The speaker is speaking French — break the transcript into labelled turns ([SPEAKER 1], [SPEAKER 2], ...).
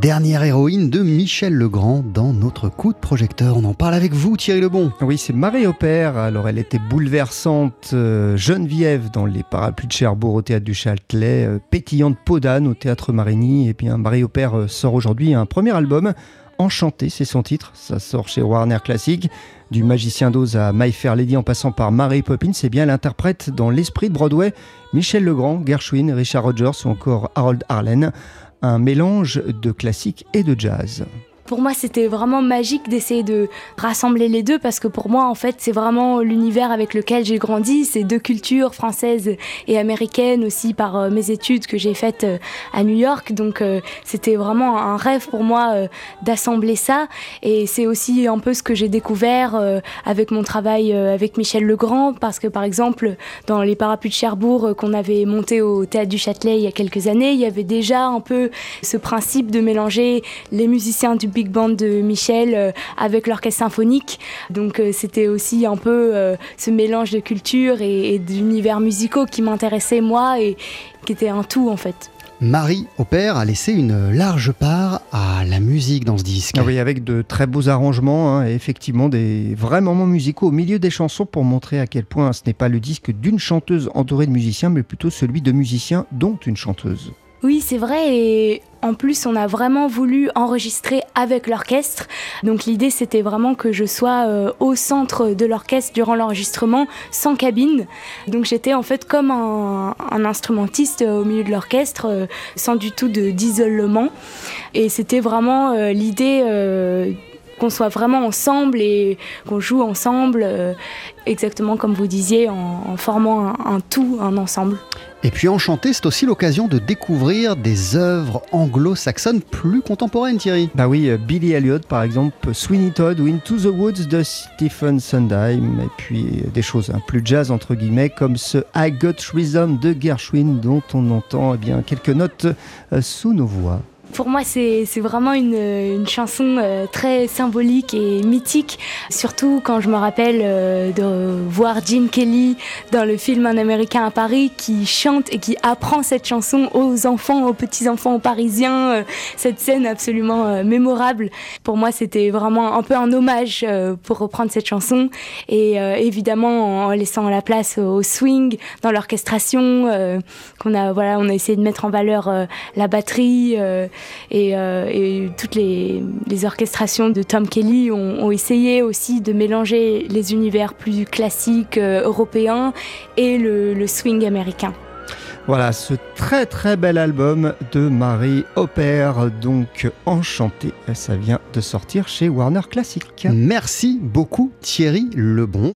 [SPEAKER 1] dernière héroïne de Michel Legrand dans notre coup de projecteur. On en parle avec vous, Thierry Lebon.
[SPEAKER 2] Oui, c'est Marie Opère. Alors, elle était bouleversante, euh, Geneviève dans les parapluies de Cherbourg au théâtre du Châtelet, euh, pétillante Podane au théâtre Marigny. Et bien, Marie Opère euh, sort aujourd'hui un premier album. Enchanté, c'est son titre. Ça sort chez Warner Classic. Du magicien d'Oz à My Fair Lady en passant par Mary Poppins, c'est bien l'interprète dans l'esprit de Broadway Michel Legrand, Gershwin, Richard Rogers ou encore Harold Arlen. Un mélange de classique et de jazz
[SPEAKER 3] pour moi, c'était vraiment magique d'essayer de rassembler les deux parce que pour moi, en fait, c'est vraiment l'univers avec lequel j'ai grandi. C'est deux cultures françaises et américaines aussi par euh, mes études que j'ai faites euh, à New York. Donc, euh, c'était vraiment un rêve pour moi d'assembler ça. Et c'est aussi un peu ce que j'ai découvert avec mon travail avec Michel Legrand parce que, par exemple, dans les parapluies de Cherbourg qu'on avait monté au Théâtre du Châtelet il y a quelques années, il y avait déjà un peu ce principe de mélanger les musiciens du big band de Michel euh, avec l'orchestre symphonique. Donc euh, c'était aussi un peu euh, ce mélange de culture et, d'univers musicaux qui m'intéressait moi et qui était un tout en fait.
[SPEAKER 1] Marie Opère a laissé une large part à la musique dans ce disque.
[SPEAKER 2] Ah oui, avec de très beaux arrangements hein, et effectivement des vrais moments musicaux au milieu des chansons pour montrer à quel point ce n'est pas le disque d'une chanteuse entourée de musiciens, mais plutôt celui de musiciens dont une chanteuse.
[SPEAKER 3] Oui, c'est vrai. Et en plus, on a vraiment voulu enregistrer avec l'orchestre. Donc l'idée, c'était vraiment que je sois euh, au centre de l'orchestre durant l'enregistrement, sans cabine. Donc j'étais en fait comme un, instrumentiste au milieu de l'orchestre, euh, sans du tout d'isolement. Et c'était vraiment euh, l'idée qu'on soit vraiment ensemble et qu'on joue ensemble, exactement comme vous disiez, en, formant un tout, un ensemble.
[SPEAKER 1] Et puis Enchanté, c'est aussi l'occasion de découvrir des œuvres anglo-saxonnes plus contemporaines, Thierry.
[SPEAKER 2] Bah oui, euh, Billy Elliot par exemple, Sweeney Todd ou Into the Woods de Stephen Sondheim, et puis euh, des choses un plus jazz entre guillemets, comme ce I Got Rhythm de Gershwin dont on entend eh bien, quelques notes euh, sous nos voix.
[SPEAKER 3] Pour moi, c'est vraiment une, une, chanson euh, très symbolique et mythique, surtout quand je me rappelle euh, de voir Gene Kelly dans le film Un Américain à Paris qui chante et qui apprend cette chanson aux enfants, aux petits-enfants parisiens. Euh, cette scène absolument mémorable. Pour moi, c'était vraiment un peu un hommage pour reprendre cette chanson et évidemment en laissant la place au swing dans l'orchestration qu'on a voilà, on a essayé de mettre en valeur la batterie euh, et, toutes les, orchestrations de Tom Kelly ont, essayé aussi de mélanger les univers plus classiques euh, européens et le, swing américain.
[SPEAKER 2] Voilà ce très très bel album de Marie Opère, donc enchanté. Ça vient de sortir chez Warner Classic.
[SPEAKER 1] Merci beaucoup Thierry Lebon.